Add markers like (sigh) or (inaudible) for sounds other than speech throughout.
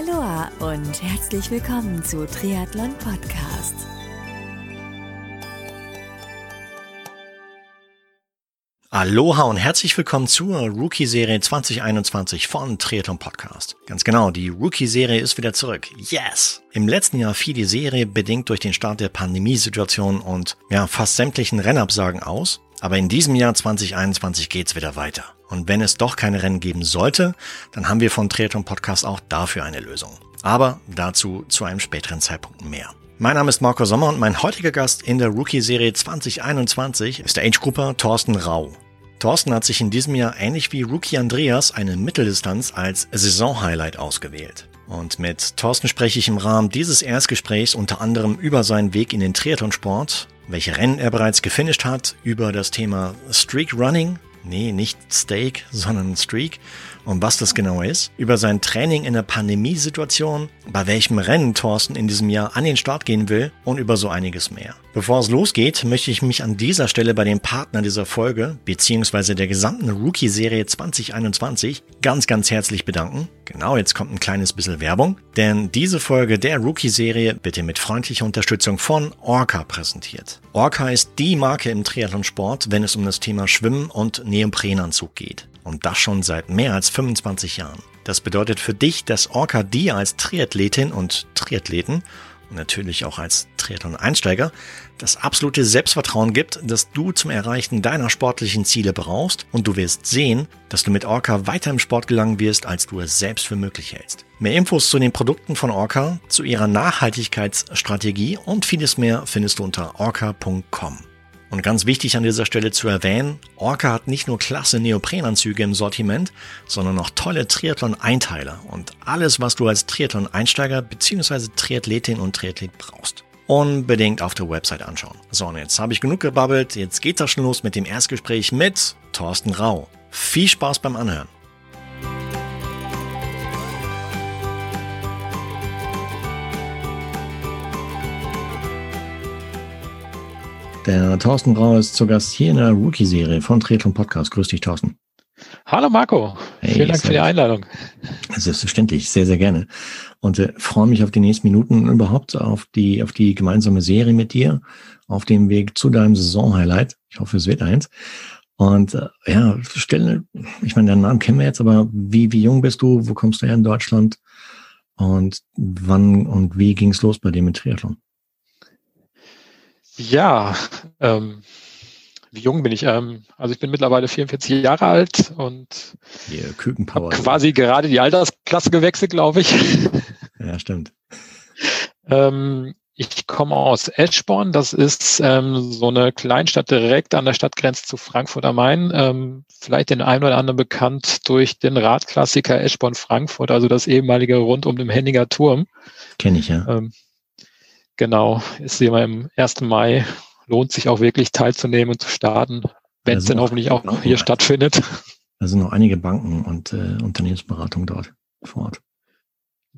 Aloha und herzlich willkommen zu Triathlon Podcast. Aloha und herzlich willkommen zur Rookie-Serie 2021 von Triathlon Podcast. Ganz genau, die Rookie-Serie ist wieder zurück. Yes! Im letzten Jahr fiel die Serie bedingt durch den Start der Pandemiesituation und ja, fast sämtlichen Rennabsagen aus. Aber in diesem Jahr 2021 geht's wieder weiter. Und wenn es doch keine Rennen geben sollte, dann haben wir von Triathlon Podcast auch dafür eine Lösung. Aber dazu zu einem späteren Zeitpunkt mehr. Mein Name ist Marco Sommer und mein heutiger Gast in der Rookie-Serie 2021 ist der Age-Grupper Thorsten Rau. Thorsten hat sich in diesem Jahr ähnlich wie Rookie Andreas eine Mitteldistanz als Saison-Highlight ausgewählt. Und mit Thorsten spreche ich im Rahmen dieses Erstgesprächs unter anderem über seinen Weg in den Triathlonsport, welche Rennen er bereits gefinisht hat, über das Thema Streak Running, nee, nicht Steak, sondern Streak und was das genau ist, über sein Training in der Pandemiesituation, bei welchem Rennen Thorsten in diesem Jahr an den Start gehen will und über so einiges mehr. Bevor es losgeht, möchte ich mich an dieser Stelle bei dem Partner dieser Folge, beziehungsweise der gesamten Rookie-Serie 2021, ganz, ganz herzlich bedanken. Genau, jetzt kommt ein kleines bisschen Werbung, denn diese Folge der Rookie-Serie wird dir mit freundlicher Unterstützung von Orca präsentiert. Orca ist die Marke im Triathlonsport, wenn es um das Thema Schwimmen und Neoprenanzug geht. Und das schon seit mehr als 25 Jahren. Das bedeutet für dich, dass Orca dir als Triathletin und Triathleten und natürlich auch als Triathlon-Einsteiger das absolute Selbstvertrauen gibt, dass du zum Erreichen deiner sportlichen Ziele brauchst und du wirst sehen, dass du mit Orca weiter im Sport gelangen wirst, als du es selbst für möglich hältst. Mehr Infos zu den Produkten von Orca, zu ihrer Nachhaltigkeitsstrategie und vieles mehr findest du unter orca.com. Und ganz wichtig an dieser Stelle zu erwähnen, Orca hat nicht nur klasse Neoprenanzüge im Sortiment, sondern auch tolle Triathlon-Einteiler und alles, was du als Triathlon-Einsteiger bzw. Triathletin und Triathlet brauchst. Unbedingt auf der Website anschauen. So, und jetzt habe ich genug gebabbelt, jetzt geht das schon los mit dem Erstgespräch mit Thorsten Rau. Viel Spaß beim Anhören. Der Thorsten Rau ist zu Gast hier in der Rookie-Serie von Triathlon Podcast. Grüß dich, Thorsten. Hallo Marco, hey, vielen Dank für die Einladung. Selbstverständlich, sehr, sehr gerne. Und äh, freue mich auf die nächsten Minuten überhaupt auf die, auf die gemeinsame Serie mit dir, auf dem Weg zu deinem Saison-Highlight. Ich hoffe, es wird eins. Und äh, ja, stelle, ich meine, deinen Namen kennen wir jetzt, aber wie, wie jung bist du? Wo kommst du her in Deutschland? Und wann und wie ging es los bei dir mit Triathlon? Ja, (laughs) ähm, wie jung bin ich? Ähm, also ich bin mittlerweile 44 Jahre alt und yeah, Kükenpower. quasi gerade die Altersklasse gewechselt, glaube ich. (laughs) Ja, stimmt. ähm, ich komme aus Eschborn. Das ist ähm, so eine Kleinstadt direkt an der Stadtgrenze zu Frankfurt am Main. Ähm, vielleicht den einen oder anderen bekannt durch den Radklassiker Eschborn-Frankfurt, also das ehemalige rund um den Henninger Turm. Kenne ich, ja. Ähm, Genau, ist immer im 1. Mai. Lohnt sich auch wirklich teilzunehmen und zu starten, wenn es denn hoffentlich auch noch hier stattfindet. Da sind noch einige Banken und äh, Unternehmensberatung dort vor Ort.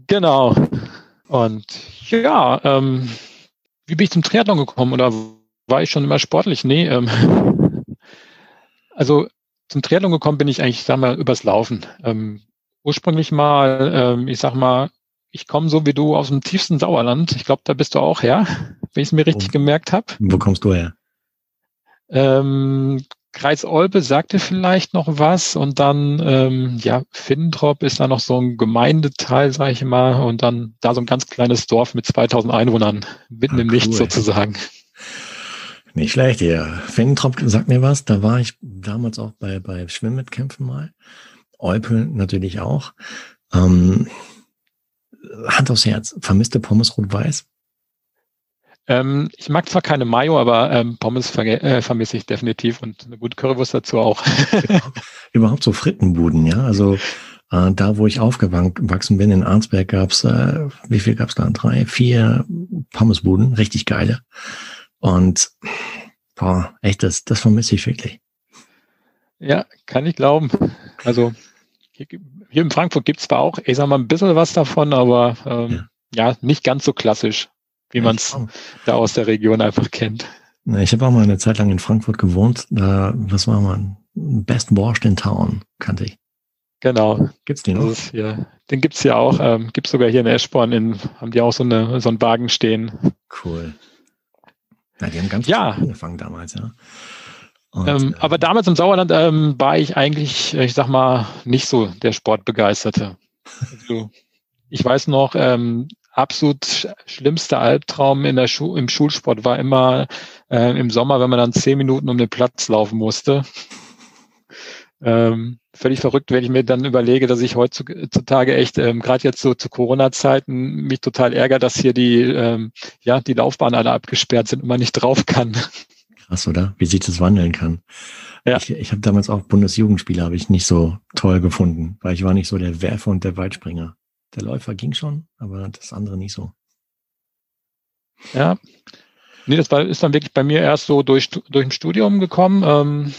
Genau. Und ja, ähm, wie bin ich zum Triathlon gekommen oder war ich schon immer sportlich? Nee, ähm, (laughs) also zum Triathlon gekommen bin ich eigentlich, sag mal, übers Laufen. Ähm, ursprünglich mal, ähm, ich sag mal, ich komme so wie du aus dem tiefsten Sauerland. Ich glaube, da bist du auch her, wenn ich es mir richtig oh. gemerkt habe. Wo kommst du her? Ähm, Kreis Olpe sagte vielleicht noch was und dann, ähm, ja, Finntrop ist da noch so ein Gemeindeteil, sage ich mal, und dann da so ein ganz kleines Dorf mit 2000 Einwohnern, mitten ah, im cool. Nichts sozusagen. Nicht schlecht, ja. Finntrop sagt mir was, da war ich damals auch bei, bei Schwimmwettkämpfen mal. Olpe natürlich auch. Ähm, Hand aufs Herz, vermisste Pommes rot-weiß? Ähm, ich mag zwar keine Mayo, aber ähm, Pommes ver äh, vermisse ich definitiv und eine gute Currywurst dazu auch. (laughs) Überhaupt so Frittenbuden, ja. Also äh, da, wo ich aufgewachsen bin, in Arnsberg gab's äh, wie viel gab's da? Drei, vier Pommesbuden, richtig geile. Und boah, echt, das, das vermisse ich wirklich. Ja, kann ich glauben. Also hier in Frankfurt gibt es zwar auch, ich sag mal, ein bisschen was davon, aber ähm, ja. ja. nicht ganz so klassisch, wie man es da aus der Region einfach kennt. Ich habe auch mal eine Zeit lang in Frankfurt gewohnt. Da, was war man? Best Borscht in Town, kannte ich. Genau. Gibt's den noch? Hier, den gibt's hier auch. Ähm, gibt's sogar hier in Eschborn, in, haben die auch so, eine, so einen Wagen stehen. Cool. Ja, die haben ganz Ja. angefangen damals, ja. Ähm, äh, aber damals im Sauerland ähm, war ich eigentlich, äh, ich sag mal, nicht so der Sportbegeisterte. Also, ich weiß noch, ähm, absolut sch- schlimmster Albtraum in der Schu im Schulsport war immer äh, im Sommer, wenn man dann zehn Minuten um den Platz laufen musste. Ähm, völlig verrückt, wenn ich mir dann überlege, dass ich heutzutage echt, ähm, gerade jetzt so zu Corona-Zeiten, mich total ärgere, dass hier die, ähm, ja, die Laufbahnen alle abgesperrt sind und man nicht drauf kann. Krass, oder? Wie sich das wandeln kann. Ja. Ich, ich habe damals auch Bundesjugendspiele habe ich nicht so toll gefunden, weil ich war nicht so der Werfer und der Weitspringer. Der Läufer ging schon, aber das andere nicht so. Ja. Nee, das war, ist dann wirklich bei mir erst so durch, durch ein Studium gekommen. Ähm,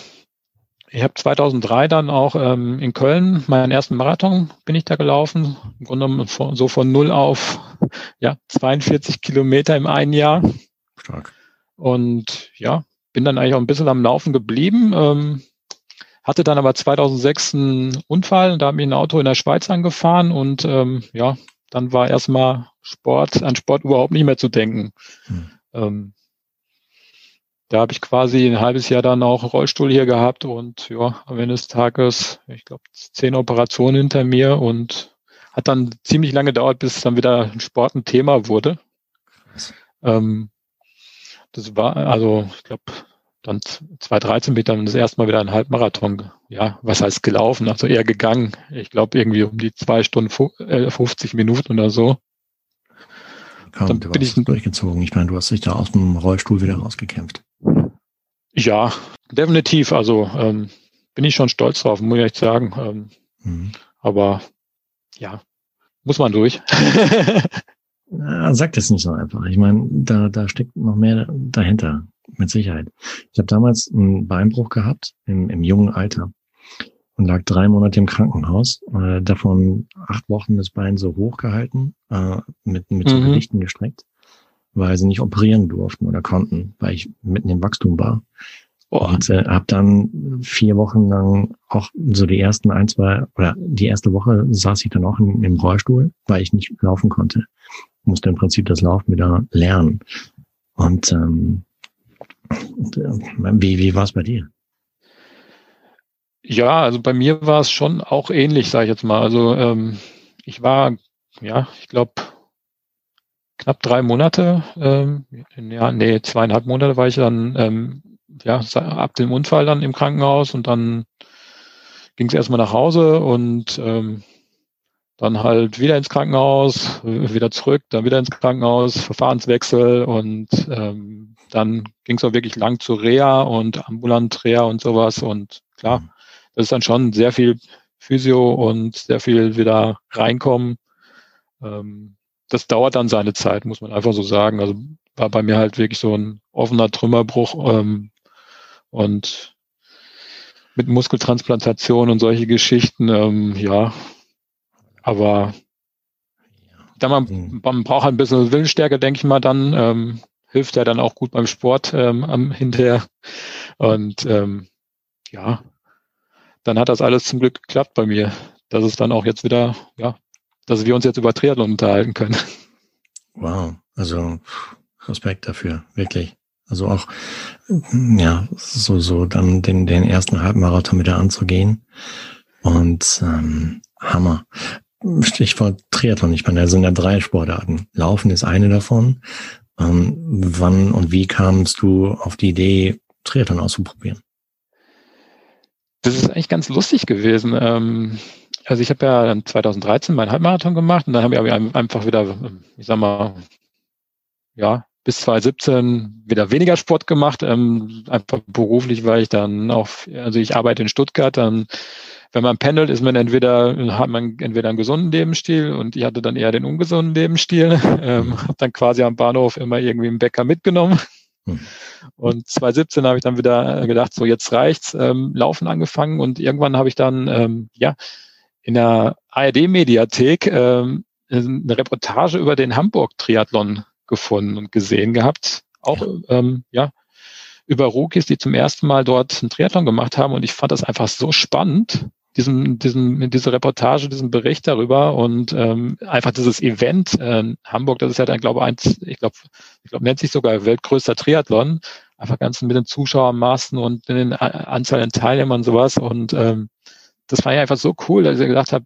ich habe 2003 dann auch ähm, in Köln meinen ersten Marathon bin ich da gelaufen. Im Grunde genommen von, so von null auf ja, 42 Kilometer im einen Jahr. Stark. Und ja, bin dann eigentlich auch ein bisschen am Laufen geblieben. Ähm, hatte dann aber 2006 einen Unfall, da hat mich ein Auto in der Schweiz angefahren und ähm, ja, dann war erstmal Sport, an Sport überhaupt nicht mehr zu denken. Hm. Ähm, da habe ich quasi ein halbes Jahr dann auch einen Rollstuhl hier gehabt und ja, am Ende des Tages, ich glaube, zehn Operationen hinter mir und hat dann ziemlich lange gedauert, bis dann wieder ein Sport ein Thema wurde. Ähm, das war, also ich glaube, dann 2013 bin ich dann das erste Mal wieder einen Halbmarathon, ja, was heißt gelaufen, also eher gegangen. Ich glaube irgendwie um die zwei Stunden fu- äh, 50 Minuten oder so. Komm, Dann du bin ich- durchgezogen. Ich meine, du hast dich da aus dem Rollstuhl wieder rausgekämpft. Ja, definitiv. Also ähm, bin ich schon stolz drauf, muss ich echt sagen. Ähm, Mhm. aber ja, muss man durch. (laughs) Ja, sag das nicht so einfach. Ich meine, da, da steckt noch mehr dahinter, mit Sicherheit. Ich habe damals einen Beinbruch gehabt im, im jungen Alter und lag drei Monate im Krankenhaus. Äh, davon acht Wochen das Bein so hochgehalten, äh, mit, mit so Mhm. Gewichten gestreckt, weil sie nicht operieren durften oder konnten, weil ich mitten im Wachstum war. Boah, Und äh, habe dann vier Wochen lang auch so die ersten ein, zwei, oder die erste Woche saß ich dann auch im, im Rollstuhl, weil ich nicht laufen konnte. Musste im Prinzip das Laufen wieder lernen. Und ähm, äh, wie, wie war es bei dir? Ja, also bei mir war es schon auch ähnlich, sage ich jetzt mal. Also ähm, ich war, ja, ich glaube, knapp drei Monate, ähm, ja, nee, zweieinhalb Monate war ich dann, ähm, ja, ab dem Unfall dann im Krankenhaus und dann ging es erstmal nach Hause und ähm, dann halt wieder ins Krankenhaus, wieder zurück, dann wieder ins Krankenhaus, Verfahrenswechsel und ähm, dann ging es auch wirklich lang zur Reha und ambulant Reha und sowas und klar, das ist dann schon sehr viel Physio und sehr viel wieder reinkommen. Ähm, das dauert dann seine Zeit, muss man einfach so sagen. Also war bei mir halt wirklich so ein offener Trümmerbruch ähm, und mit Muskeltransplantation und solche Geschichten, ähm, ja. Aber da man, Mhm. man braucht ein bisschen Willensstärke, denke ich mal, dann ähm, hilft ja dann auch gut beim Sport ähm, am hinterher. Und ähm, ja, dann hat das alles zum Glück geklappt bei mir, dass es dann auch jetzt wieder, ja, dass wir uns jetzt über Triathlon unterhalten können. Wow, also Respekt dafür, wirklich. Also auch, ja, so, so dann den, den ersten Halbmarathon wieder anzugehen. Und ähm, Hammer. Stichwort Triathlon. Ich meine, da sind ja drei Sportarten. Laufen ist eine davon. Ähm, wann und wie kamst du auf die Idee, Triathlon auszuprobieren? Das ist eigentlich ganz lustig gewesen. Ähm, also ich habe ja dann 2013 meinen Halbmarathon gemacht und dann habe ich einfach wieder, ich sag mal, ja, bis 2017 wieder weniger Sport gemacht, ähm, einfach beruflich, weil ich dann auch, also ich arbeite in Stuttgart, dann wenn man pendelt, ist man entweder, hat man entweder einen gesunden Lebensstil und ich hatte dann eher den ungesunden Lebensstil, (laughs) ähm, habe dann quasi am Bahnhof immer irgendwie einen Bäcker mitgenommen. Hm. Und 2017 habe ich dann wieder gedacht, so jetzt reicht's, ähm, Laufen angefangen und irgendwann habe ich dann, ähm, ja, in der ARD-Mediathek ähm, eine Reportage über den Hamburg-Triathlon gefunden und gesehen gehabt. Auch ähm, ja über Rookies, die zum ersten Mal dort einen Triathlon gemacht haben. Und ich fand das einfach so spannend. Diesen, diesen, diese Reportage, diesen Bericht darüber und ähm, einfach dieses Event äh, Hamburg, das ist ja dann, glaube ich, eins, ich glaube, ich glaube, nennt sich sogar weltgrößter Triathlon, einfach ganz mit den Zuschauermassen und den Anzahl an Teilnehmern und sowas. Und ähm, das war ja einfach so cool, dass ich gedacht habe,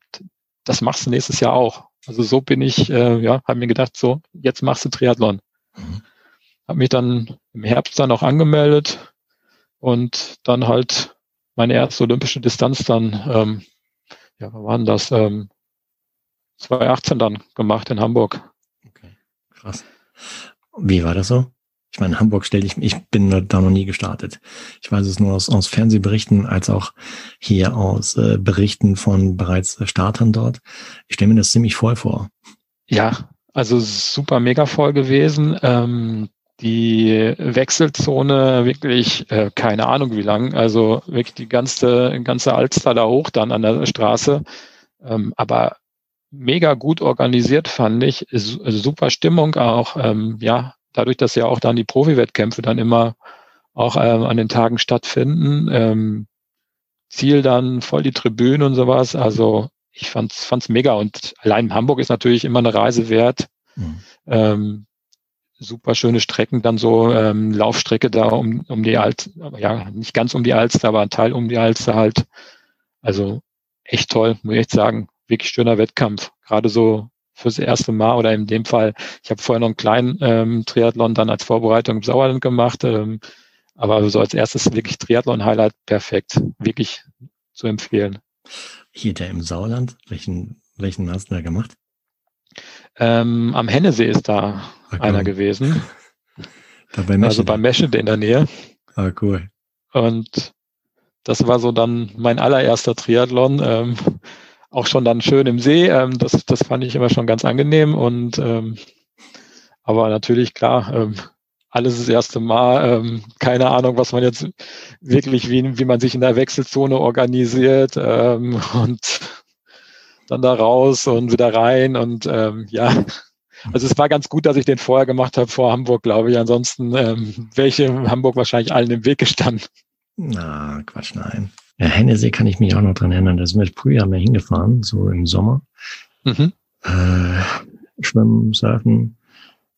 das machst du nächstes Jahr auch. Also so bin ich, äh, ja, habe mir gedacht, so, jetzt machst du Triathlon. Mhm. Habe mich dann im Herbst dann auch angemeldet und dann halt meine erste olympische Distanz dann, ähm, ja, wann waren das? Ähm, 2018 dann gemacht in Hamburg. Okay, krass. Wie war das so? Ich meine, Hamburg stelle ich, ich bin da noch nie gestartet. Ich weiß es nur aus, aus Fernsehberichten als auch hier aus äh, Berichten von bereits Startern dort. Ich stelle mir das ziemlich voll vor. Ja, also super mega voll gewesen. Ähm, die Wechselzone wirklich, äh, keine Ahnung wie lang, also wirklich die ganze, ganze Alster da hoch dann an der Straße. Ähm, aber mega gut organisiert fand ich, super Stimmung auch, ähm, ja, dadurch, dass ja auch dann die Profi-Wettkämpfe dann immer auch ähm, an den Tagen stattfinden. Ähm, Ziel dann voll die Tribüne und sowas. Also ich fand's, fand's mega und allein Hamburg ist natürlich immer eine Reise wert. Mhm. Ähm, super schöne Strecken, dann so ähm, Laufstrecke da um, um die Alster, ja, nicht ganz um die Alster, aber ein Teil um die Alster halt. Also echt toll, muss ich echt sagen. Wirklich schöner Wettkampf. Gerade so fürs erste Mal oder in dem Fall, ich habe vorher noch einen kleinen ähm, Triathlon dann als Vorbereitung im Sauerland gemacht, ähm, aber so als erstes wirklich Triathlon-Highlight perfekt, wirklich zu empfehlen. Hier der im Sauerland, welchen, welchen hast du da gemacht? Ähm, am Hennesee ist da okay. einer gewesen. (laughs) Da bei also bei Meschede in der Nähe. Ah, cool. Und das war so dann mein allererster Triathlon. Ähm, auch schon dann schön im See. Ähm, das, das fand ich immer schon ganz angenehm. Und ähm, aber natürlich klar, ähm, alles das erste Mal. Ähm, keine Ahnung, was man jetzt wirklich, wie, wie man sich in der Wechselzone organisiert ähm, und dann da raus und wieder rein. Und ähm, ja, also es war ganz gut, dass ich den vorher gemacht habe vor Hamburg, glaube ich. Ansonsten ähm, wäre ich in Hamburg wahrscheinlich allen im Weg gestanden. Na, Quatsch, nein. Ja, Hennessee kann ich mich auch noch dran erinnern. Da sind wir früher mehr hingefahren, so im Sommer. Mhm. Äh, Schwimmen, Surfen.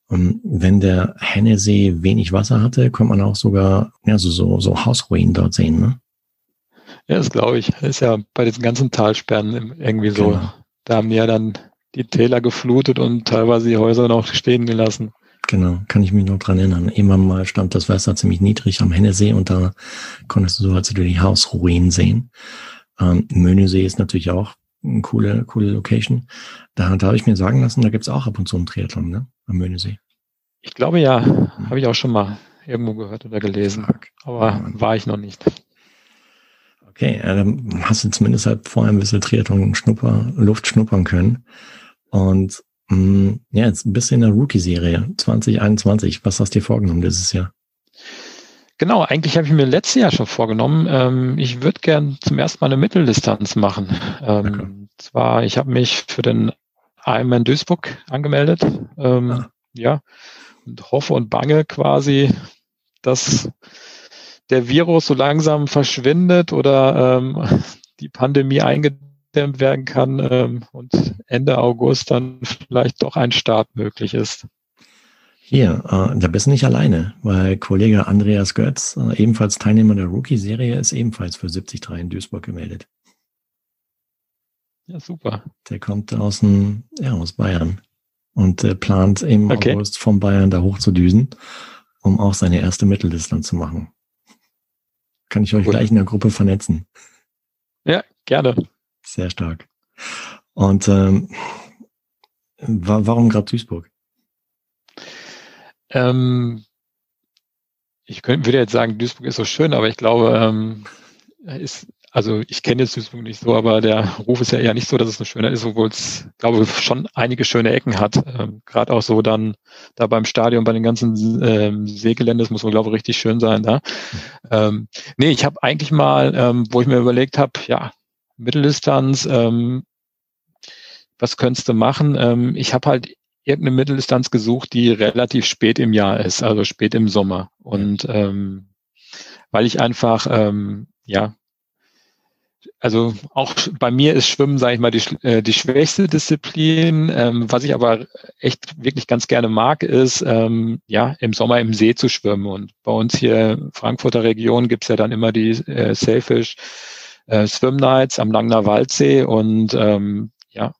Und wenn der Hennessee wenig Wasser hatte, konnte man auch sogar ja, so, so, so Hausruinen dort sehen. Ne? Ja, das glaube ich. Das ist ja bei diesen ganzen Talsperren irgendwie so. Genau. Da haben die ja dann die Täler geflutet und teilweise die Häuser noch stehen gelassen. Genau, kann ich mich noch dran erinnern. Immer mal stand das Wasser ziemlich niedrig am Hennesee und da konntest du so also die Hausruinen sehen. Ähm, Möhnesee ist natürlich auch eine coole, coole Location. Da, da habe ich mir sagen lassen, da gibt's auch ab und zu einen Triathlon, ne? Am Möhnesee. Ich glaube ja, mhm. habe ich auch schon mal irgendwo gehört oder gelesen. Aber war ich noch nicht. Okay, äh, dann hast du zumindest halt vorher ein bisschen Triathlon Schnupper, Luft schnuppern können. Und Mm, ja, jetzt ein bisschen in der Rookie-Serie 2021. Was hast du dir vorgenommen dieses Jahr? Genau, eigentlich habe ich mir letztes Jahr schon vorgenommen, ähm, ich würde gern zum ersten Mal eine Mitteldistanz machen. Ähm, okay. Zwar, ich habe mich für den Ironman Duisburg angemeldet. Ähm, ah. Ja, und hoffe und bange quasi, dass der Virus so langsam verschwindet oder ähm, (laughs) die Pandemie eingedämmt werden kann ähm, und Ende August dann vielleicht doch ein Start möglich ist. Hier, äh, da bist du nicht alleine, weil Kollege Andreas Götz, äh, ebenfalls Teilnehmer der Rookie-Serie, ist ebenfalls für 73 in Duisburg gemeldet. Ja, super. Der kommt aus, dem, ja, aus Bayern und äh, plant im okay. August von Bayern da hoch zu düsen, um auch seine erste Mitteldistanz zu machen. Kann ich euch Gut. gleich in der Gruppe vernetzen. Ja, gerne. Sehr stark. Und ähm, wa warum gerade Duisburg? Ähm, ich könnte, würde jetzt sagen, Duisburg ist so schön, aber ich glaube, ähm, ist, also ich kenne jetzt Duisburg nicht so, aber der Ruf ist ja eher nicht so, dass es eine schöne ist, obwohl es, glaube ich, schon einige schöne Ecken hat. Ähm, Gerade auch so dann da beim Stadion, bei den ganzen ähm, Seegelände, das muss man, glaube ich, richtig schön sein da. Ähm, nee, ich habe eigentlich mal, ähm, wo ich mir überlegt habe, ja, Mitteldistanz, ähm, was könntest du machen? Ähm, ich habe halt irgendeine Mitteldistanz gesucht, die relativ spät im Jahr ist, also spät im Sommer. Und ähm, weil ich einfach, ähm, ja, also auch bei mir ist Schwimmen, sage ich mal, die, äh, die schwächste Disziplin. Ähm, was ich aber echt wirklich ganz gerne mag, ist ähm, ja im Sommer im See zu schwimmen. Und bei uns hier Frankfurter Region gibt's ja dann immer die äh, Sailfish äh, Swim Nights am Langner Waldsee und ähm, ja,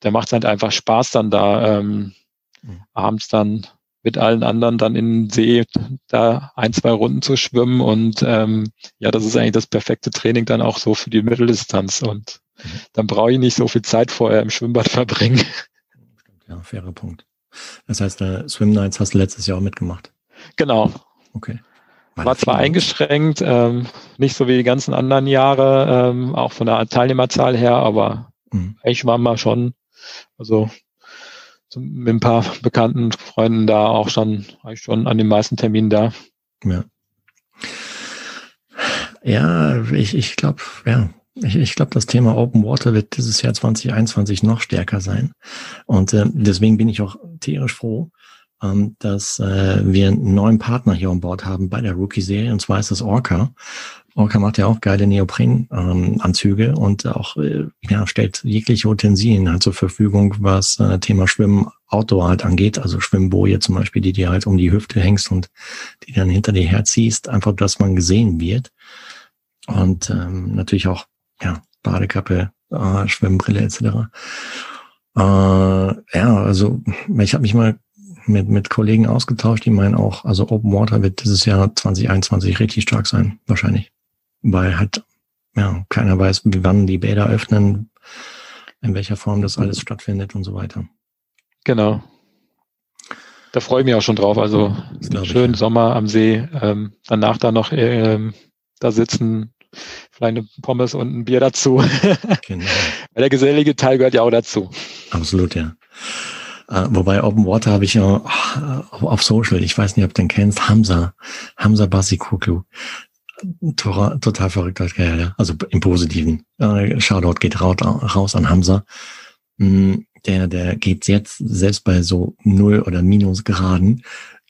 da macht es halt einfach Spaß dann da ähm, mhm. abends dann mit allen anderen dann in den See da ein, zwei Runden zu schwimmen. Und ähm, ja, das ist eigentlich das perfekte Training dann auch so für die Mitteldistanz. Und mhm. dann brauche ich nicht so viel Zeit vorher im Schwimmbad (laughs) verbringen. Ja, fairer Punkt. Das heißt, äh, Swim Nights hast du letztes Jahr auch mitgemacht. Genau. Okay. War, War zwar eingeschränkt, ähm, nicht so wie die ganzen anderen Jahre, ähm, auch von der Teilnehmerzahl her, aber mhm. eigentlich waren wir schon, also mit ein paar bekannten Freunden da auch schon, eigentlich schon an den meisten Terminen da. Ja. Ja, ich, ich glaube, ja, ich, ich glaube, das Thema Open Water wird dieses Jahr 2021 noch stärker sein. Und äh, deswegen bin ich auch tierisch froh, ähm, dass äh, wir einen neuen Partner hier an Bord haben bei der Rookie-Serie, und zwar ist das Orca. Orca macht ja auch geile Neopren-Anzüge ähm, und auch äh, ja, stellt jegliche Utensilien halt zur Verfügung, was äh, Thema Schwimmen Outdoor halt angeht, also Schwimmboje zum Beispiel, die dir halt um die Hüfte hängst und die dann hinter dir herziehst, einfach, dass man gesehen wird. Und ähm, natürlich auch ja Badekappe, äh, Schwimmbrille etc. Äh, ja, also ich habe mich mal mit, mit Kollegen ausgetauscht, die meinen auch, also Open Water wird dieses Jahr 2021 richtig stark sein, wahrscheinlich. Weil halt, ja, keiner weiß, wie wann die Bäder öffnen, in welcher Form das alles stattfindet und so weiter. Genau. Da freue ich mich auch schon drauf. Also schönen ja. Sommer am See, ähm, danach dann noch ähm, da sitzen, vielleicht eine Pommes und ein Bier dazu. (laughs) Genau. Weil der gesellige Teil gehört ja auch dazu. Absolut, ja. Uh, wobei Open Water habe ich ja uh, auf Social, ich weiß nicht, ob du den kennst, Hamza, Hamza Basikoglu. Total, total verrückter Kerl, ja. Also im Positiven. Uh, Shoutout geht raus, an Hamza. Mm, der, der geht jetzt, selbst bei so Null- oder Minusgraden,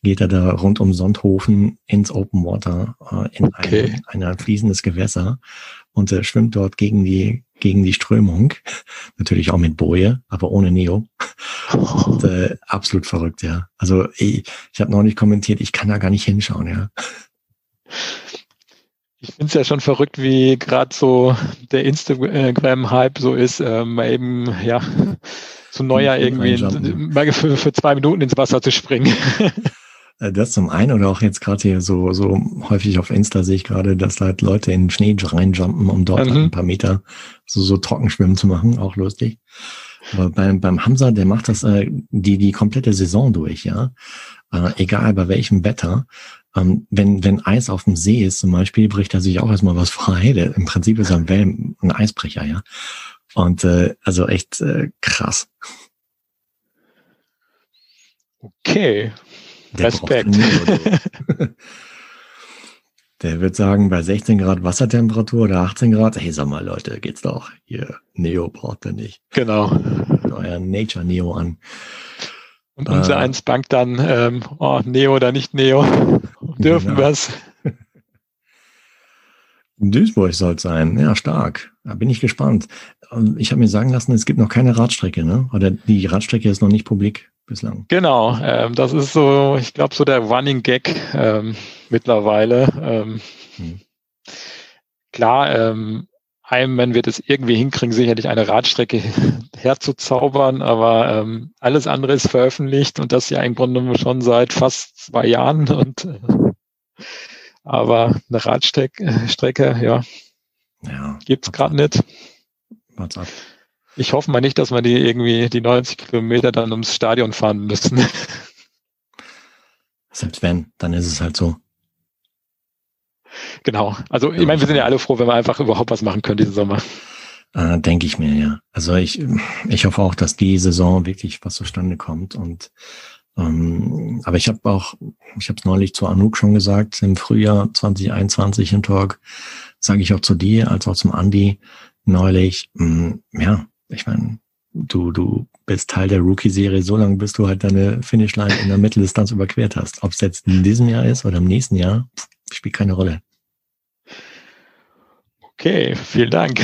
geht er da rund um Sonthofen ins Open Water, äh, in okay. ein, ein fließendes Gewässer und er schwimmt dort gegen die, gegen die Strömung. (laughs) Natürlich auch mit Boje, aber ohne Neo. Und, (laughs) äh, absolut verrückt, ja. Also ich, ich habe noch nicht kommentiert, ich kann da gar nicht hinschauen, ja. Ich finde es ja schon verrückt, wie gerade so der Instagram-Hype so ist, ähm, eben, ja, (laughs) zu Neujahr irgendwie mal für, für zwei Minuten ins Wasser zu springen. (laughs) Äh, das zum einen oder auch jetzt gerade hier so, so häufig auf Insta sehe ich gerade, dass halt Leute in den Schnee reinjumpen, um dort mhm. halt ein paar Meter so, so Trockenschwimmen zu machen. Auch lustig. Aber beim, beim Hamza, der macht das äh, die, die komplette Saison durch, ja. Äh, egal bei welchem Wetter. Ähm, wenn, wenn Eis auf dem See ist zum Beispiel, bricht er sich auch erstmal was frei. Der, Im Prinzip ist er ein, ein Eisbrecher, ja. Und äh, also echt äh, krass. Okay. Der Respekt. (laughs) Der wird sagen, bei 16 Grad Wassertemperatur oder 18 Grad, hey, sag mal, Leute, geht's doch. Hier, Neo braucht er nicht. Genau. Euer Nature Neo an. Und unser äh, eins Bank dann, ähm, oh, Neo oder nicht Neo, dürfen genau. wir's. Duisburg soll es sein. Ja, stark. Da bin ich gespannt. Ich habe mir sagen lassen, es gibt noch keine Radstrecke, ne? Oder die Radstrecke ist noch nicht publik bislang. Genau, ähm, das ist so, ich glaube, so der Running Gag ähm, mittlerweile. Ähm, hm. Klar, ähm, Ironman wird es irgendwie hinkriegen, sicherlich eine Radstrecke (laughs) herzuzaubern, aber ähm, alles andere ist veröffentlicht und das ja im Grunde schon seit fast zwei Jahren und äh, aber eine Radstrecke, ja, ja gibt's gerade nicht. What's up? Ich hoffe mal nicht, dass wir die irgendwie die 90 Kilometer dann ums Stadion fahren müssen. Selbst wenn, dann ist es halt so. Genau. Also ich meine, wir sind ja alle froh, wenn wir einfach überhaupt was machen können diesen Sommer. Äh, Denke ich mir, ja. Also ich, ich hoffe auch, dass die Saison wirklich was zustande kommt und ähm, aber ich habe auch, ich habe es neulich zu Anouk schon gesagt, im Frühjahr 2021 im Talk, sage ich auch zu dir als auch zum Andi neulich, mh, mm, ja, ich meine, du, du bist Teil der Rookie-Serie so lange, bis du halt deine Finishline in der Mitteldistanz überquert hast. Ob es jetzt in diesem Jahr ist oder im nächsten Jahr, spielt keine Rolle. Okay, vielen Dank.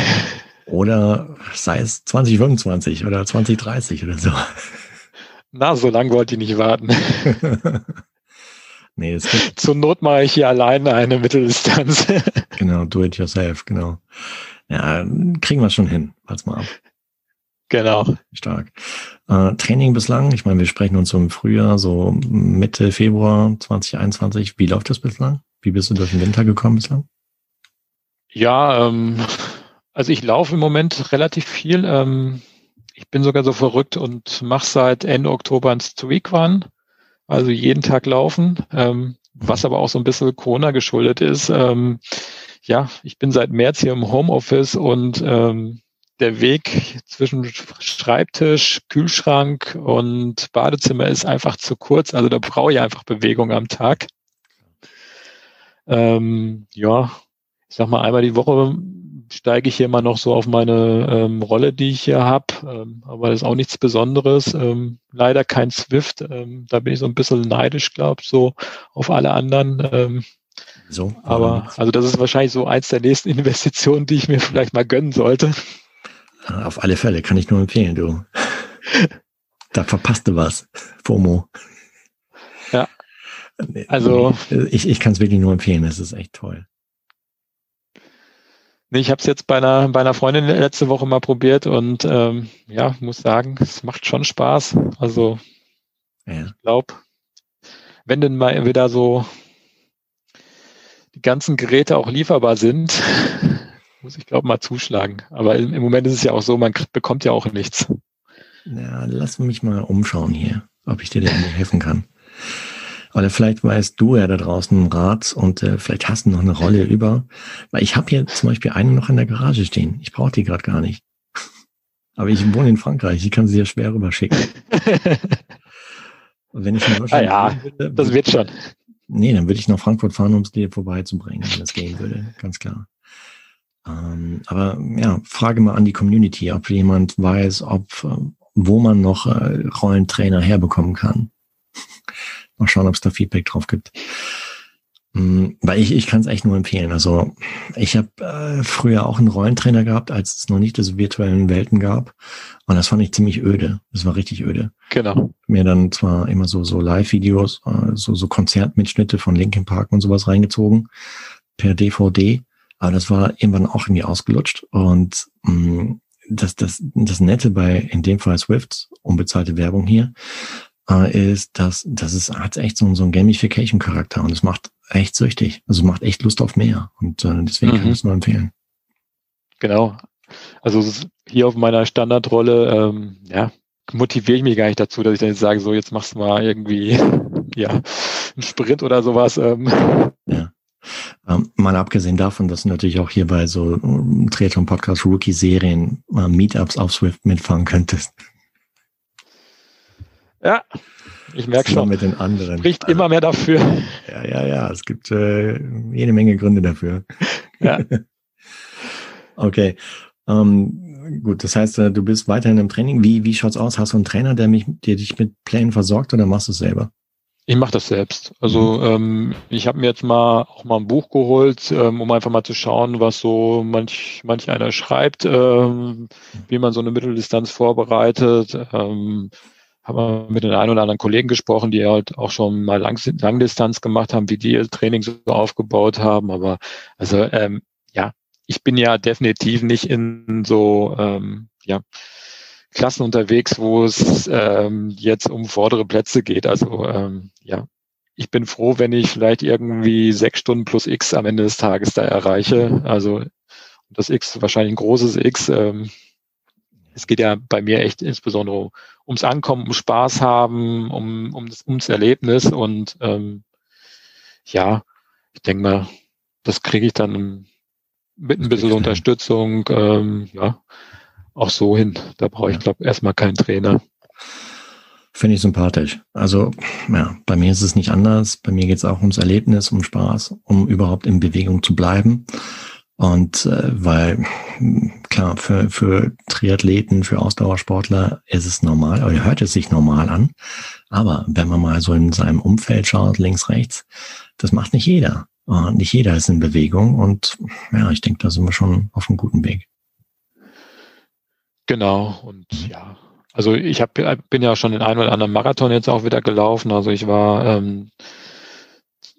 Oder sei es 2025 oder 2030 oder so. Na, so lange wollte ich nicht warten. (laughs) nee, das geht. Zur Not mache ich hier alleine eine Mitteldistanz. genau, do it yourself, genau. Ja, kriegen wir schon hin. Warte mal ab. Genau. Stark. Äh, Training bislang, ich meine, wir sprechen uns im Frühjahr, so Mitte Februar 2021. Wie läuft das bislang? Wie bist du durch den Winter gekommen bislang? Ja, ähm, also ich laufe im Moment relativ viel. Ähm, ich bin sogar so verrückt und mache seit Ende Oktober ein Streak Run, also jeden Tag laufen, ähm, was aber auch so ein bisschen Corona geschuldet ist. Ähm, ja, ich bin seit März hier im Homeoffice und ähm, der Weg zwischen Schreibtisch, Kühlschrank und Badezimmer ist einfach zu kurz. Also da brauche ich einfach Bewegung am Tag. Ähm, ja, ich sag mal, einmal die Woche steige ich hier mal noch so auf meine ähm, Rolle, die ich hier habe. Ähm, aber das ist auch nichts Besonderes. Ähm, leider kein Swift. Ähm, da bin ich so ein bisschen neidisch, glaube ich, so auf alle anderen. Ähm, so, aber also das ist wahrscheinlich so eins der nächsten (laughs) Investitionen, die ich mir vielleicht mal gönnen sollte. Auf alle Fälle kann ich nur empfehlen, du. da verpasst du was. FOMO. Ja. Also. Ich, ich kann es wirklich nur empfehlen. Es ist echt toll. Ich habe es jetzt bei einer, bei einer Freundin letzte Woche mal probiert und ähm, ja, muss sagen, es macht schon Spaß. Also ja. ich glaube, wenn denn mal wieder so die ganzen Geräte auch lieferbar sind, muss ich glaube mal zuschlagen. Aber im, im, Moment ist es ja auch so, man bekommt ja auch nichts. Ja, lass mich mal umschauen hier, ob ich dir da helfen kann. Oder vielleicht weißt du ja da draußen einen Rat und äh, vielleicht hast du noch eine Rolle (laughs) über. Weil ich habe hier zum Beispiel eine noch in der Garage stehen. Ich brauche die gerade gar nicht. (laughs) Aber ich wohne in Frankreich. Ich kann sie ja schwer rüberschicken. und (laughs) wenn ich in Deutschland ah ja, würde, das wird schon. Nee, dann würde ich nach Frankfurt fahren, um es dir vorbeizubringen, wenn das gehen würde. Ganz klar. Ähm, aber ja, frage mal an die Community, ob jemand weiß, ob äh, wo man noch äh, Rollentrainer herbekommen kann. (laughs) Mal schauen, ob es da Feedback drauf gibt. Hm, weil ich, ich kann es echt nur empfehlen. Also ich habe äh, früher auch einen Rollentrainer gehabt, als es noch nicht diese virtuellen Welten gab. Und das fand ich ziemlich öde. Das war richtig öde. Genau. Mir dann zwar immer so, so Live-Videos, äh, so, so Konzertmitschnitte von Linkin Park und sowas reingezogen per DVD. Aber das war irgendwann auch irgendwie ausgelutscht. Und mh, hm, das, das, das Nette bei, in dem Fall Swift, unbezahlte Werbung hier, äh, ist, dass dass es hat echt so, so einen Gamification-Charakter und es macht echt süchtig. Also macht echt Lust auf mehr. Und äh, deswegen mhm. kann ich es nur empfehlen. Genau. Also hier auf meiner Standardrolle, ähm, ja, motiviere ich mich gar nicht dazu, dass ich dann jetzt sage, so jetzt machst du mal irgendwie (laughs) ja, einen Sprint oder sowas. Ähm. Ja. Ähm, mal abgesehen davon, dass du natürlich auch hier bei so ähm, Triathlon Podcast Rookie Serien äh, Meetups auf Swift mitfahren könntest. Ja, ich merke schon. Mit den anderen. Spricht immer mehr dafür. Ja, ja, ja. Es gibt äh, jede Menge Gründe dafür. Ja. (laughs) okay. Ähm, gut, das heißt, äh, du bist weiterhin im Training. Wie, wie schaut's aus? Hast du einen Trainer, der mich, der dich mit Plänen versorgt oder machst du es selber? Ich mache das selbst. Also mhm. ähm, ich habe mir jetzt mal auch mal ein Buch geholt, ähm, um einfach mal zu schauen, was so manch, manch einer schreibt, ähm, wie man so eine Mitteldistanz vorbereitet. Ähm, habe mit den ein oder anderen Kollegen gesprochen, die halt auch schon mal Lang Langdistanz gemacht haben, wie die ihr Training so aufgebaut haben. Aber also ähm, ja, ich bin ja definitiv nicht in so ähm, ja, Klassen unterwegs, wo es ähm, jetzt um vordere Plätze geht. Also ähm, ja, ich bin froh, wenn ich vielleicht irgendwie sechs Stunden plus X am Ende des Tages da erreiche. Also das X wahrscheinlich ein großes X. Ähm, es geht ja bei mir echt insbesondere ums Ankommen, um Spaß haben, um, um das, ums Erlebnis und ähm, ja, ich denke mal, das kriege ich dann mit ein bisschen Unterstützung, ähm, ja, auch so hin. Da brauche ich, glaube erstmal keinen Trainer. Finde ich sympathisch. Also, ja, bei mir ist es nicht anders. Bei mir geht es auch ums Erlebnis, um Spaß, um überhaupt in Bewegung zu bleiben. Und äh, weil, klar, für, für Triathleten, für Ausdauersportler ist es normal, oder hört es sich normal an. Aber wenn man mal so in seinem Umfeld schaut, links, rechts, das macht nicht jeder. Äh, nicht jeder ist in Bewegung und ja, ich denke, da sind wir schon auf einem guten Weg. Genau, und ja, also ich hab, bin ja schon den einen oder anderen Marathon jetzt auch wieder gelaufen. Also ich war, ähm,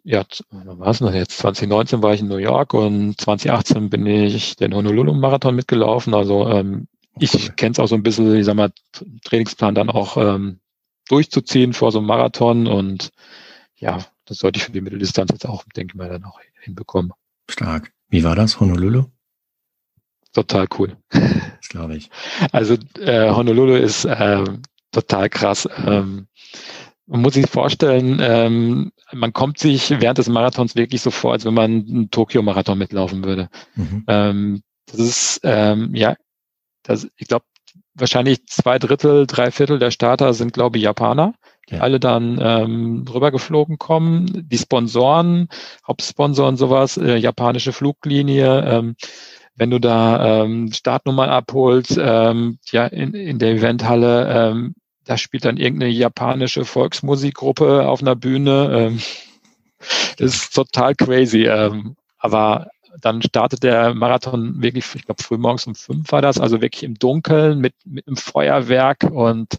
ja, wann war es denn jetzt? 2019 war ich in New York und 2018 bin ich den Honolulu-Marathon mitgelaufen. Also ähm, ich kenne es auch so ein bisschen, ich sag mal, Trainingsplan dann auch ähm, durchzuziehen vor so einem Marathon und ja, das sollte ich für die Mitteldistanz jetzt auch, denke ich mal, dann auch hinbekommen. Stark. Wie war das, Honolulu? Total cool. (laughs) Glaube ich. Also äh, Honolulu ist äh, total krass. Ähm, man muss sich vorstellen, ähm, man kommt sich während des Marathons wirklich so vor, als wenn man einen Tokio-Marathon mitlaufen würde. Mhm. Ähm, das ist, ähm, ja, das, ich glaube, wahrscheinlich zwei Drittel, drei Viertel der Starter sind, glaube ich, Japaner, die ja. alle dann ähm, rübergeflogen kommen. Die Sponsoren, Hauptsponsor und sowas, äh, japanische Fluglinie, ähm, wenn du da ähm, Startnummern abholst, ähm, ja, in, in der Eventhalle, ähm, da spielt dann irgendeine japanische Volksmusikgruppe auf einer Bühne. Ähm, (laughs) das ist total crazy. Ähm, aber dann startet der Marathon wirklich, ich glaube, frühmorgens um fünf war das, also wirklich im Dunkeln mit, mit einem Feuerwerk und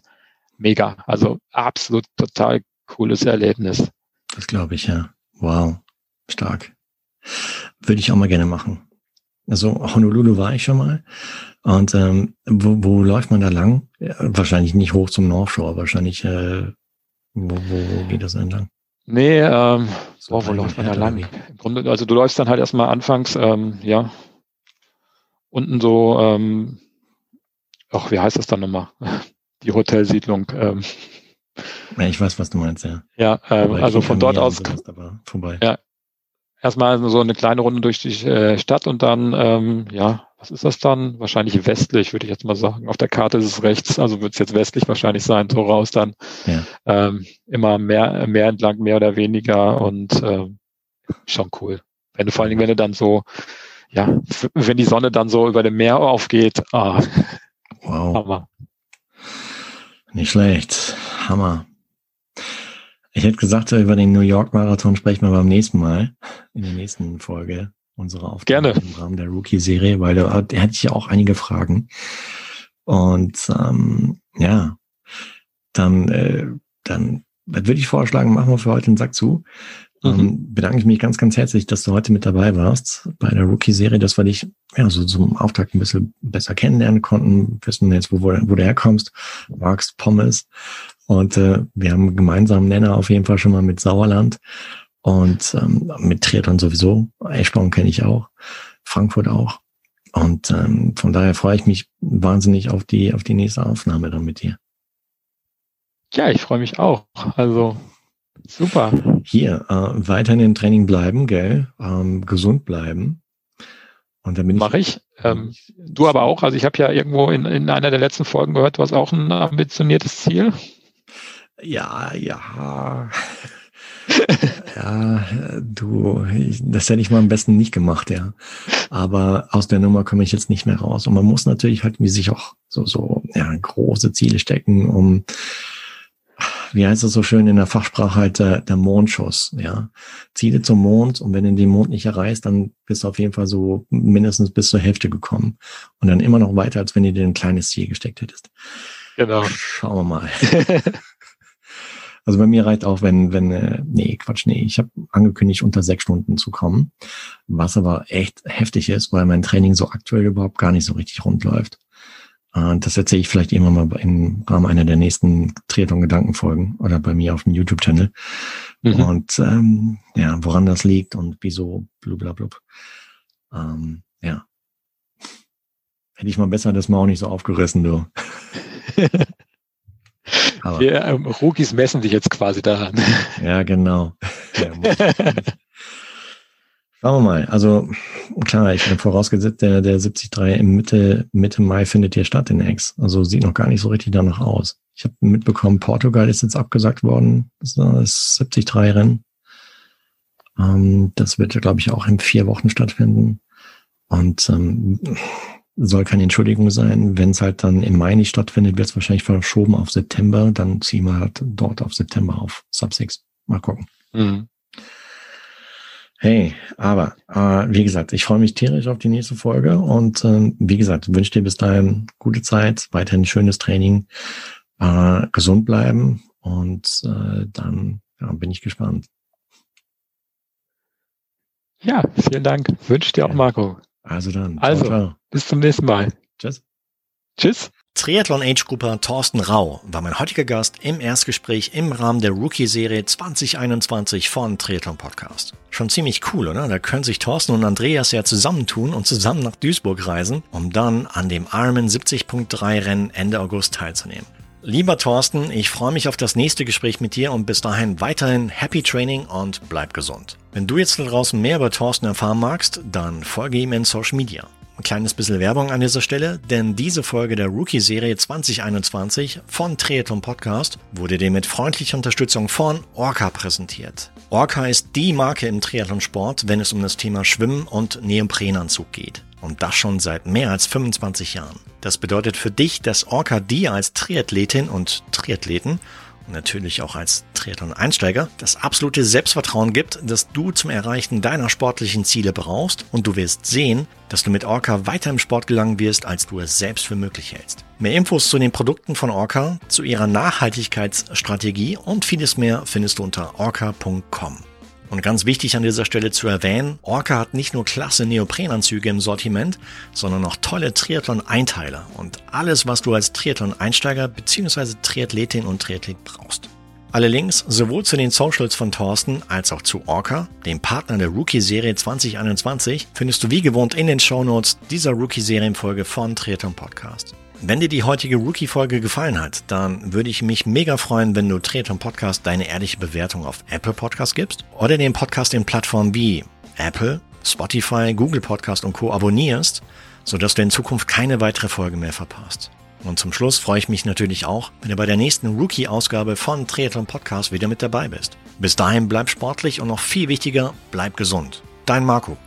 mega. Also absolut total cooles Erlebnis. Das glaube ich, ja. Wow. Stark. Würde ich auch mal gerne machen. Also Honolulu war ich schon mal. Und ähm, wo, wo läuft man da lang? Ja, wahrscheinlich nicht hoch zum North Shore, wahrscheinlich äh, wo, wo, wo geht das entlang? Nee, ähm, so boah, wo läuft man da lang? Im Grunde, also du läufst dann halt erstmal anfangs, ähm, ja, unten so, ähm, ach, wie heißt das dann nochmal? (laughs) Die Hotelsiedlung. Ähm, ja, ich weiß, was du meinst, ja. Ja, ähm, also von dort aus. vorbei. Ja, erstmal so eine kleine Runde durch die äh, Stadt und dann, ähm, ja, was ist das dann? Wahrscheinlich westlich, würde ich jetzt mal sagen. Auf der Karte ist es rechts, also wird es jetzt westlich wahrscheinlich sein, so raus dann. Ja. Ähm, immer mehr, mehr entlang, mehr oder weniger und ähm, schon cool. Wenn du vor allen Dingen, wenn du dann so, ja, wenn die Sonne dann so über dem Meer aufgeht, ah, wow. Hammer. Nicht schlecht. Hammer. Ich hätte gesagt, über den New York Marathon sprechen wir beim nächsten Mal, in der nächsten Folge unserer Aufgabe Gerne. im Rahmen der Rookie-Serie, weil da, da hatte ich ja auch einige Fragen. Und ähm, ja, dann, äh, dann würde ich vorschlagen, machen wir für heute den Sack zu. Mhm. Ähm, bedanke ich mich ganz, ganz herzlich, dass du heute mit dabei warst bei der Rookie-Serie, dass wir dich ja, so zum Auftakt ein bisschen besser kennenlernen konnten, wissen jetzt, wo, wo du herkommst, magst Pommes und äh, wir haben einen gemeinsamen Nenner auf jeden Fall schon mal mit Sauerland und ähm, mit Triathlon sowieso. Eschborn kenne ich auch, Frankfurt auch. Und ähm, von daher freue ich mich wahnsinnig auf die, auf die nächste Aufnahme dann mit dir. Ja, ich freue mich auch. Also super. Hier, äh, weiterhin im Training bleiben, gell? Ähm, gesund bleiben. Und dann bin Mach ich. Ähm, du aber auch. Also ich habe ja irgendwo in, in einer der letzten Folgen gehört, du hast auch ein ambitioniertes Ziel. Ja, ja. (laughs) ja, du, ich, das hätte ich mal am besten nicht gemacht, ja. Aber aus der Nummer komme ich jetzt nicht mehr raus. Und man muss natürlich halt wie sich auch so, so ja, große Ziele stecken, um, wie heißt es so schön in der Fachsprache halt der, der Mondschuss, ja. Ziele zum Mond und wenn du den Mond nicht erreichst, dann bist du auf jeden Fall so mindestens bis zur Hälfte gekommen. Und dann immer noch weiter, als wenn du dir ein kleines Ziel gesteckt hättest. Genau. Schauen wir mal. (laughs) Also bei mir reicht auch, wenn, wenn, äh, nee, Quatsch, nee, ich habe angekündigt, unter sechs Stunden zu kommen, was aber echt heftig ist, weil mein Training so aktuell überhaupt gar nicht so richtig rund läuft. Und das erzähle ich vielleicht irgendwann mal im Rahmen einer der nächsten Triathlon-Gedankenfolgen oder bei mir auf dem YouTube-Channel. Mhm. Und ähm, ja, woran das liegt und wieso, blublablub. Ähm, ja. Hätte ich mal besser das mal auch nicht so aufgerissen, du. (laughs) Aber Wir ähm, Rookies messen sich jetzt quasi daran. Ja, genau. (laughs) Ja, Schauen wir mal. Also klar, ich bin vorausgesetzt, der, der 73 im Mitte, Mitte Mai findet hier statt in X. Also sieht noch gar nicht so richtig danach aus. Ich habe mitbekommen, Portugal ist jetzt abgesagt worden. Das ist das 73 Rennen. Ähm, das wird, glaube ich, auch in vier Wochen stattfinden. Und ähm, soll keine Entschuldigung sein. Wenn es halt dann im Mai nicht stattfindet, wird es wahrscheinlich verschoben auf September. Dann ziehen wir halt dort auf September auf Sub 6. Mal gucken. Mhm. Hey, aber äh, wie gesagt, ich freue mich tierisch auf die nächste Folge und äh, wie gesagt, wünsche dir bis dahin gute Zeit, weiterhin schönes Training, äh, gesund bleiben und äh, dann ja, bin ich gespannt. Ja, vielen Dank. Wünsche dir auch, Marco. Also dann. Also, ciao, ciao. bis zum nächsten Mal. Tschüss. Tschüss. Triathlon Age Grupper Thorsten Rau war mein heutiger Gast im Erstgespräch im Rahmen der Rookie-Serie 2021 von Triathlon Podcast. Schon ziemlich cool, oder? Da können sich Thorsten und Andreas ja zusammentun und zusammen nach Duisburg reisen, um dann an dem Ironman 70.3 Rennen Ende August teilzunehmen. Lieber Thorsten, ich freue mich auf das nächste Gespräch mit dir und bis dahin weiterhin Happy Training und bleib gesund. Wenn du jetzt da draußen mehr über Thorsten erfahren magst, dann folge ihm in Social Media. Ein kleines bisschen Werbung an dieser Stelle, denn diese Folge der Rookie-Serie 2021 von Triathlon Podcast wurde dir mit freundlicher Unterstützung von Orca präsentiert. Orca ist die Marke im Triathlonsport, wenn es um das Thema Schwimmen und Neoprenanzug geht. Und das schon seit mehr als 25 Jahren. Das bedeutet für dich, dass Orca dir als Triathletin und Triathleten und natürlich auch als Triathlon-Einsteiger das absolute Selbstvertrauen gibt, das du zum Erreichen deiner sportlichen Ziele brauchst und du wirst sehen, dass du mit Orca weiter im Sport gelangen wirst, als du es selbst für möglich hältst. Mehr Infos zu den Produkten von Orca, zu ihrer Nachhaltigkeitsstrategie und vieles mehr findest du unter orca.com. Und ganz wichtig an dieser Stelle zu erwähnen, Orca hat nicht nur klasse Neoprenanzüge im Sortiment, sondern auch tolle Triathlon-Einteiler und alles, was du als Triathlon-Einsteiger bzw. Triathletin und Triathlet brauchst. Alle Links sowohl zu den Socials von Thorsten als auch zu Orca, dem Partner der Rookie-Serie 2021, findest du wie gewohnt in den Shownotes dieser Rookie-Serienfolge von Triathlon Podcast. Wenn dir die heutige Rookie-Folge gefallen hat, dann würde ich mich mega freuen, wenn du Triathlon Podcast deine ehrliche Bewertung auf Apple Podcast gibst oder den Podcast in Plattformen wie Apple, Spotify, Google Podcast und Co. abonnierst, sodass du in Zukunft keine weitere Folge mehr verpasst. Und zum Schluss freue ich mich natürlich auch, wenn du bei der nächsten Rookie-Ausgabe von Triathlon Podcast wieder mit dabei bist. Bis dahin bleib sportlich und noch viel wichtiger, bleib gesund. Dein Marco.